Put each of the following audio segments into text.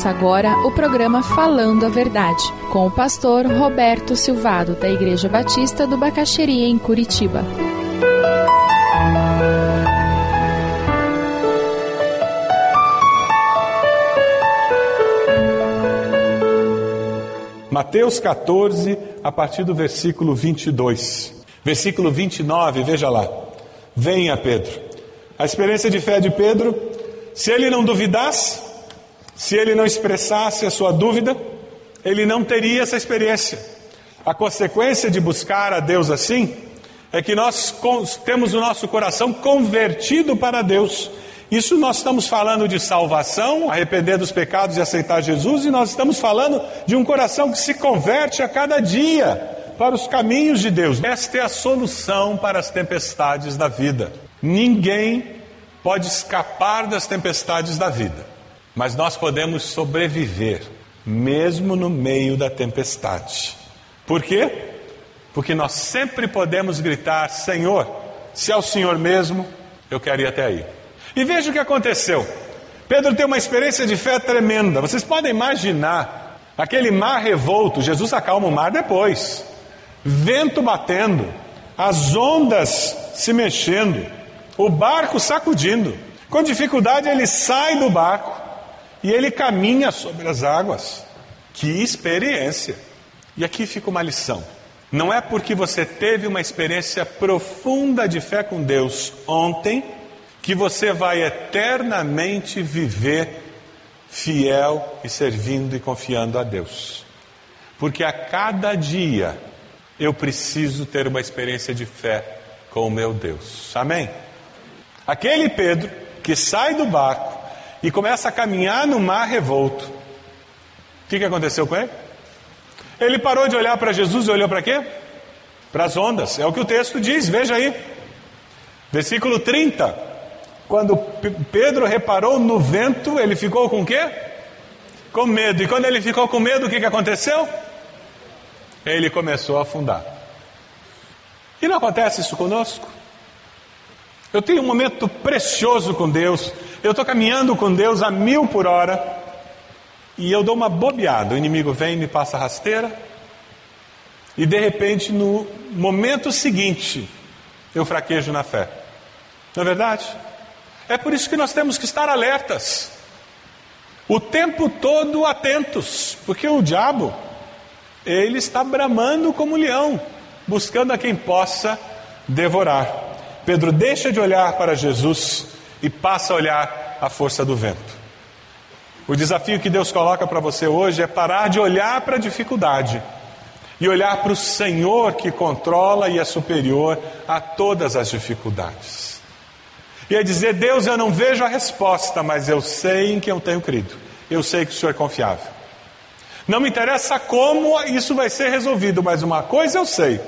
Começa agora o programa Falando a Verdade, com o pastor Roberto Silvado, da Igreja Batista do Bacaxeria, em Curitiba. Mateus 14, a partir do versículo 22. Versículo 29, veja lá. Venha, Pedro. A experiência de fé de Pedro, se ele não duvidasse, se ele não expressasse a sua dúvida, ele não teria essa experiência. A consequência de buscar a Deus assim é que nós temos o nosso coração convertido para Deus. Isso nós estamos falando de salvação, arrepender dos pecados e aceitar Jesus, e nós estamos falando de um coração que se converte a cada dia para os caminhos de Deus. Esta é a solução para as tempestades da vida. Ninguém pode escapar das tempestades da vida. Mas nós podemos sobreviver, mesmo no meio da tempestade. Por quê? Porque nós sempre podemos gritar: Senhor, se é o Senhor mesmo, eu quero ir até aí. E veja o que aconteceu. Pedro tem uma experiência de fé tremenda. Vocês podem imaginar aquele mar revolto. Jesus acalma o mar depois. Vento batendo, as ondas se mexendo, o barco sacudindo. Com dificuldade ele sai do barco e ele caminha sobre as águas. Que experiência! E aqui fica uma lição. Não é porque você teve uma experiência profunda de fé com Deus ontem que você vai eternamente viver fiel e servindo e confiando a Deus. Porque a cada dia eu preciso ter uma experiência de fé com o meu Deus. Amém? Aquele Pedro que sai do barco e começa a caminhar no mar revolto. O que, que aconteceu com ele? Ele parou de olhar para Jesus e olhou para quê? Para as ondas. É o que o texto diz, veja aí. Versículo 30. Quando Pedro reparou no vento, ele ficou com quê? Com medo. E quando ele ficou com medo, o que, que aconteceu? Ele começou a afundar. E não acontece isso conosco? Eu tenho um momento precioso com Deus. Eu estou caminhando com Deus a mil por hora. E eu dou uma bobeada. O inimigo vem e me passa rasteira. E de repente, no momento seguinte, eu fraquejo na fé. Não é verdade? É por isso que nós temos que estar alertas. O tempo todo atentos. Porque o diabo, ele está bramando como leão, buscando a quem possa devorar. Pedro deixa de olhar para Jesus e passa a olhar a força do vento. O desafio que Deus coloca para você hoje é parar de olhar para a dificuldade e olhar para o Senhor que controla e é superior a todas as dificuldades. E é dizer: Deus, eu não vejo a resposta, mas eu sei em quem eu tenho crido. Eu sei que o Senhor é confiável. Não me interessa como isso vai ser resolvido, mas uma coisa eu sei: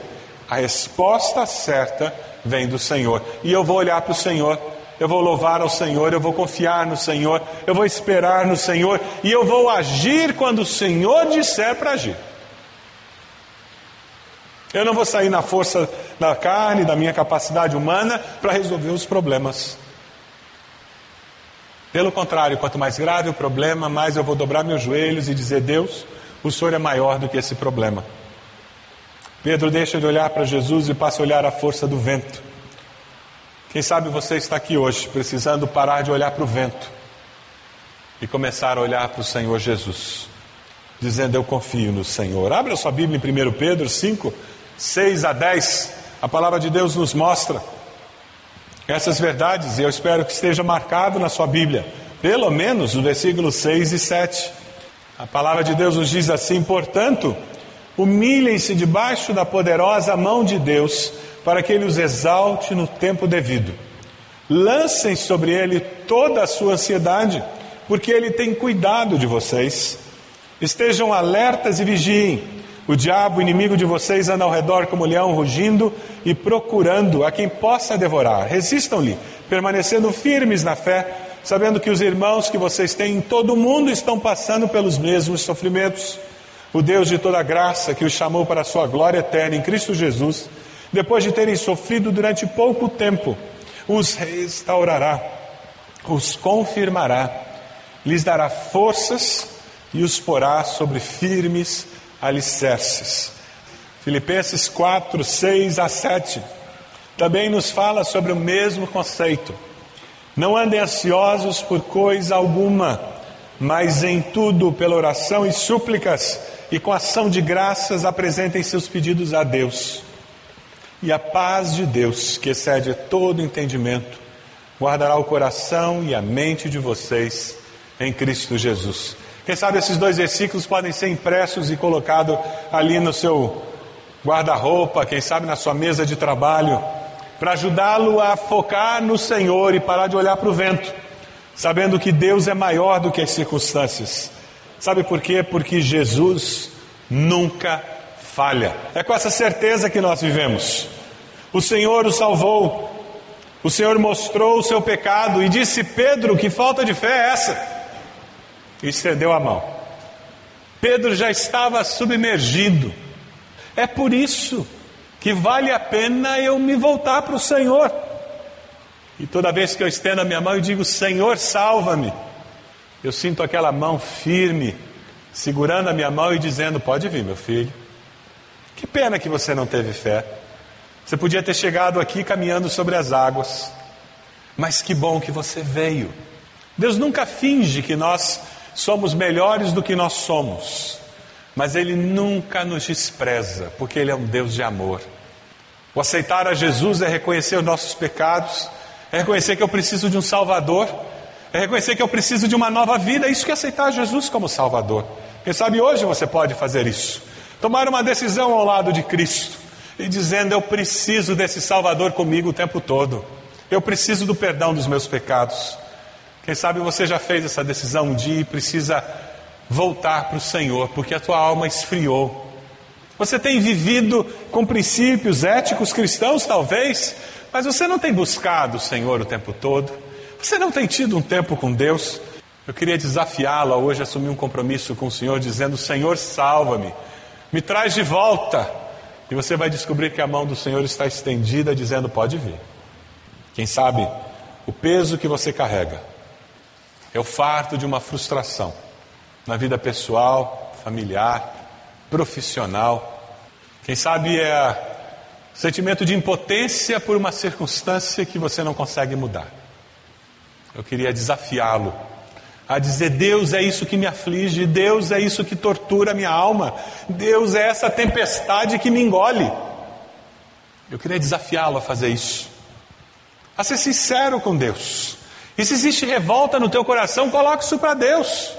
a resposta certa vem do Senhor. E eu vou olhar para o Senhor, eu vou louvar ao Senhor, eu vou confiar no Senhor, eu vou esperar no Senhor e eu vou agir quando o Senhor disser para agir. Eu não vou sair na força da carne, da minha capacidade humana para resolver os problemas. Pelo contrário, quanto mais grave o problema, mais eu vou dobrar meus joelhos e dizer: Deus, o Senhor é maior do que esse problema. Pedro deixa de olhar para Jesus e passa a olhar a força do vento. Quem sabe você está aqui hoje precisando parar de olhar para o vento e começar a olhar para o Senhor Jesus, dizendo: Eu confio no Senhor. Abra sua Bíblia em 1 Pedro 5, 6 a 10. A palavra de Deus nos mostra essas verdades e eu espero que esteja marcado na sua Bíblia, pelo menos no versículo 6 e 7. A palavra de Deus nos diz assim: Portanto, Humilhem-se debaixo da poderosa mão de Deus, para que Ele os exalte no tempo devido. Lancem sobre Ele toda a sua ansiedade, porque Ele tem cuidado de vocês. Estejam alertas e vigiem. O diabo, inimigo de vocês, anda ao redor como leão rugindo e procurando a quem possa devorar. Resistam-lhe, permanecendo firmes na fé, sabendo que os irmãos que vocês têm em todo o mundo estão passando pelos mesmos sofrimentos. O Deus de toda graça que os chamou para a sua glória eterna em Cristo Jesus, depois de terem sofrido durante pouco tempo, os restaurará, os confirmará, lhes dará forças e os porá sobre firmes alicerces. Filipenses 4, 6 a 7 também nos fala sobre o mesmo conceito. Não andem ansiosos por coisa alguma, mas em tudo, pela oração e súplicas e com ação de graças, apresentem seus pedidos a Deus. E a paz de Deus, que excede todo entendimento, guardará o coração e a mente de vocês em Cristo Jesus. Quem sabe esses dois versículos podem ser impressos e colocados ali no seu guarda-roupa, quem sabe na sua mesa de trabalho, para ajudá-lo a focar no Senhor e parar de olhar para o vento, sabendo que Deus é maior do que as circunstâncias. Sabe por quê? Porque Jesus nunca falha. É com essa certeza que nós vivemos. O Senhor o salvou, o Senhor mostrou o seu pecado e disse: Pedro, que falta de fé é essa? e estendeu a mão. Pedro já estava submergido. É por isso que vale a pena eu me voltar para o Senhor. E toda vez que eu estendo a minha mão e digo: Senhor, salva-me, eu sinto aquela mão firme, segurando a minha mão e dizendo: Pode vir, meu filho. Que pena que você não teve fé. Você podia ter chegado aqui caminhando sobre as águas. Mas que bom que você veio. Deus nunca finge que nós somos melhores do que nós somos, mas Ele nunca nos despreza, porque Ele é um Deus de amor. O aceitar a Jesus é reconhecer os nossos pecados, é reconhecer que eu preciso de um Salvador, é reconhecer que eu preciso de uma nova vida, é isso que é aceitar Jesus como Salvador. Quem sabe hoje você pode fazer isso, tomar uma decisão ao lado de Cristo e dizendo: Eu preciso desse Salvador comigo o tempo todo, eu preciso do perdão dos meus pecados. Quem sabe você já fez essa decisão um dia e precisa voltar para o Senhor, porque a tua alma esfriou. Você tem vivido com princípios éticos cristãos, talvez, mas você não tem buscado o Senhor o tempo todo. Você não tem tido um tempo com Deus. Eu queria desafiá-lo a hoje assumir um compromisso com o Senhor, dizendo: Senhor, salva-me, me traz de volta. E você vai descobrir que a mão do Senhor está estendida, dizendo: Pode vir. Quem sabe o peso que você carrega é o fardo de uma frustração na vida pessoal, familiar, profissional. Quem sabe é o sentimento de impotência por uma circunstância que você não consegue mudar. Eu queria desafiá-lo a dizer: Deus é isso que me aflige, Deus é isso que tortura a minha alma, Deus é essa tempestade que me engole. Eu queria desafiá-lo a fazer isso, a ser sincero com Deus. E se existe revolta no teu coração, coloque isso para Deus.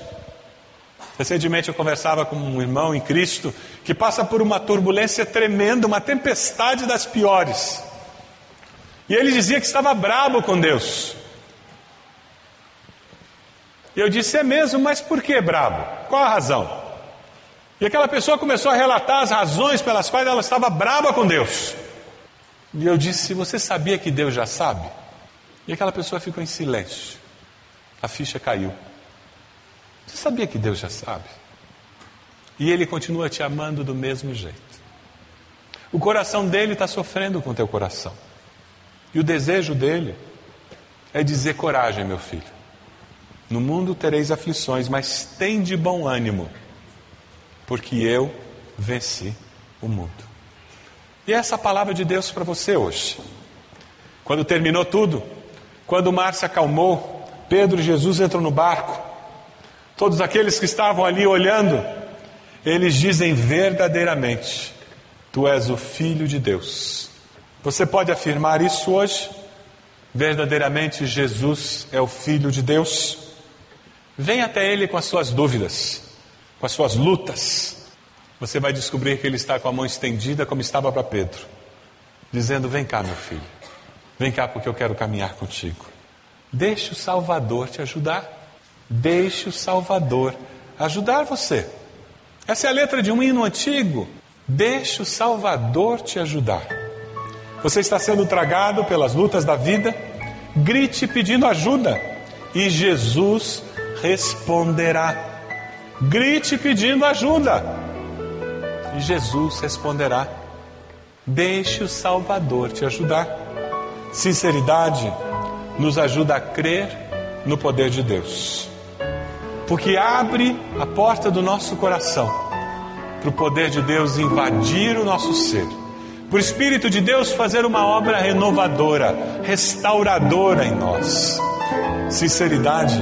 Recentemente eu conversava com um irmão em Cristo que passa por uma turbulência tremenda, uma tempestade das piores. E ele dizia que estava brabo com Deus. E eu disse: É mesmo, mas por que brabo? Qual a razão? E aquela pessoa começou a relatar as razões pelas quais ela estava braba com Deus. E eu disse: Você sabia que Deus já sabe? E aquela pessoa ficou em silêncio. A ficha caiu. Você sabia que Deus já sabe? E Ele continua te amando do mesmo jeito. O coração dele está sofrendo com o teu coração. E o desejo dele é dizer: coragem, meu filho. No mundo tereis aflições, mas tem de bom ânimo, porque eu venci o mundo. E essa palavra de Deus para você hoje. Quando terminou tudo, quando o mar se acalmou, Pedro e Jesus entram no barco. Todos aqueles que estavam ali olhando, eles dizem verdadeiramente: Tu és o Filho de Deus. Você pode afirmar isso hoje? Verdadeiramente Jesus é o Filho de Deus? Vem até Ele com as suas dúvidas, com as suas lutas. Você vai descobrir que Ele está com a mão estendida, como estava para Pedro, dizendo: Vem cá, meu filho. Vem cá porque eu quero caminhar contigo. Deixe o Salvador te ajudar. Deixe o Salvador ajudar você. Essa é a letra de um hino antigo. Deixe o Salvador te ajudar. Você está sendo tragado pelas lutas da vida. Grite pedindo ajuda e Jesus responderá. Grite pedindo ajuda e Jesus responderá. Deixe o Salvador te ajudar. Sinceridade nos ajuda a crer no poder de Deus. porque abre a porta do nosso coração para o poder de Deus invadir o nosso ser, para o Espírito de Deus fazer uma obra renovadora, restauradora em nós. Sinceridade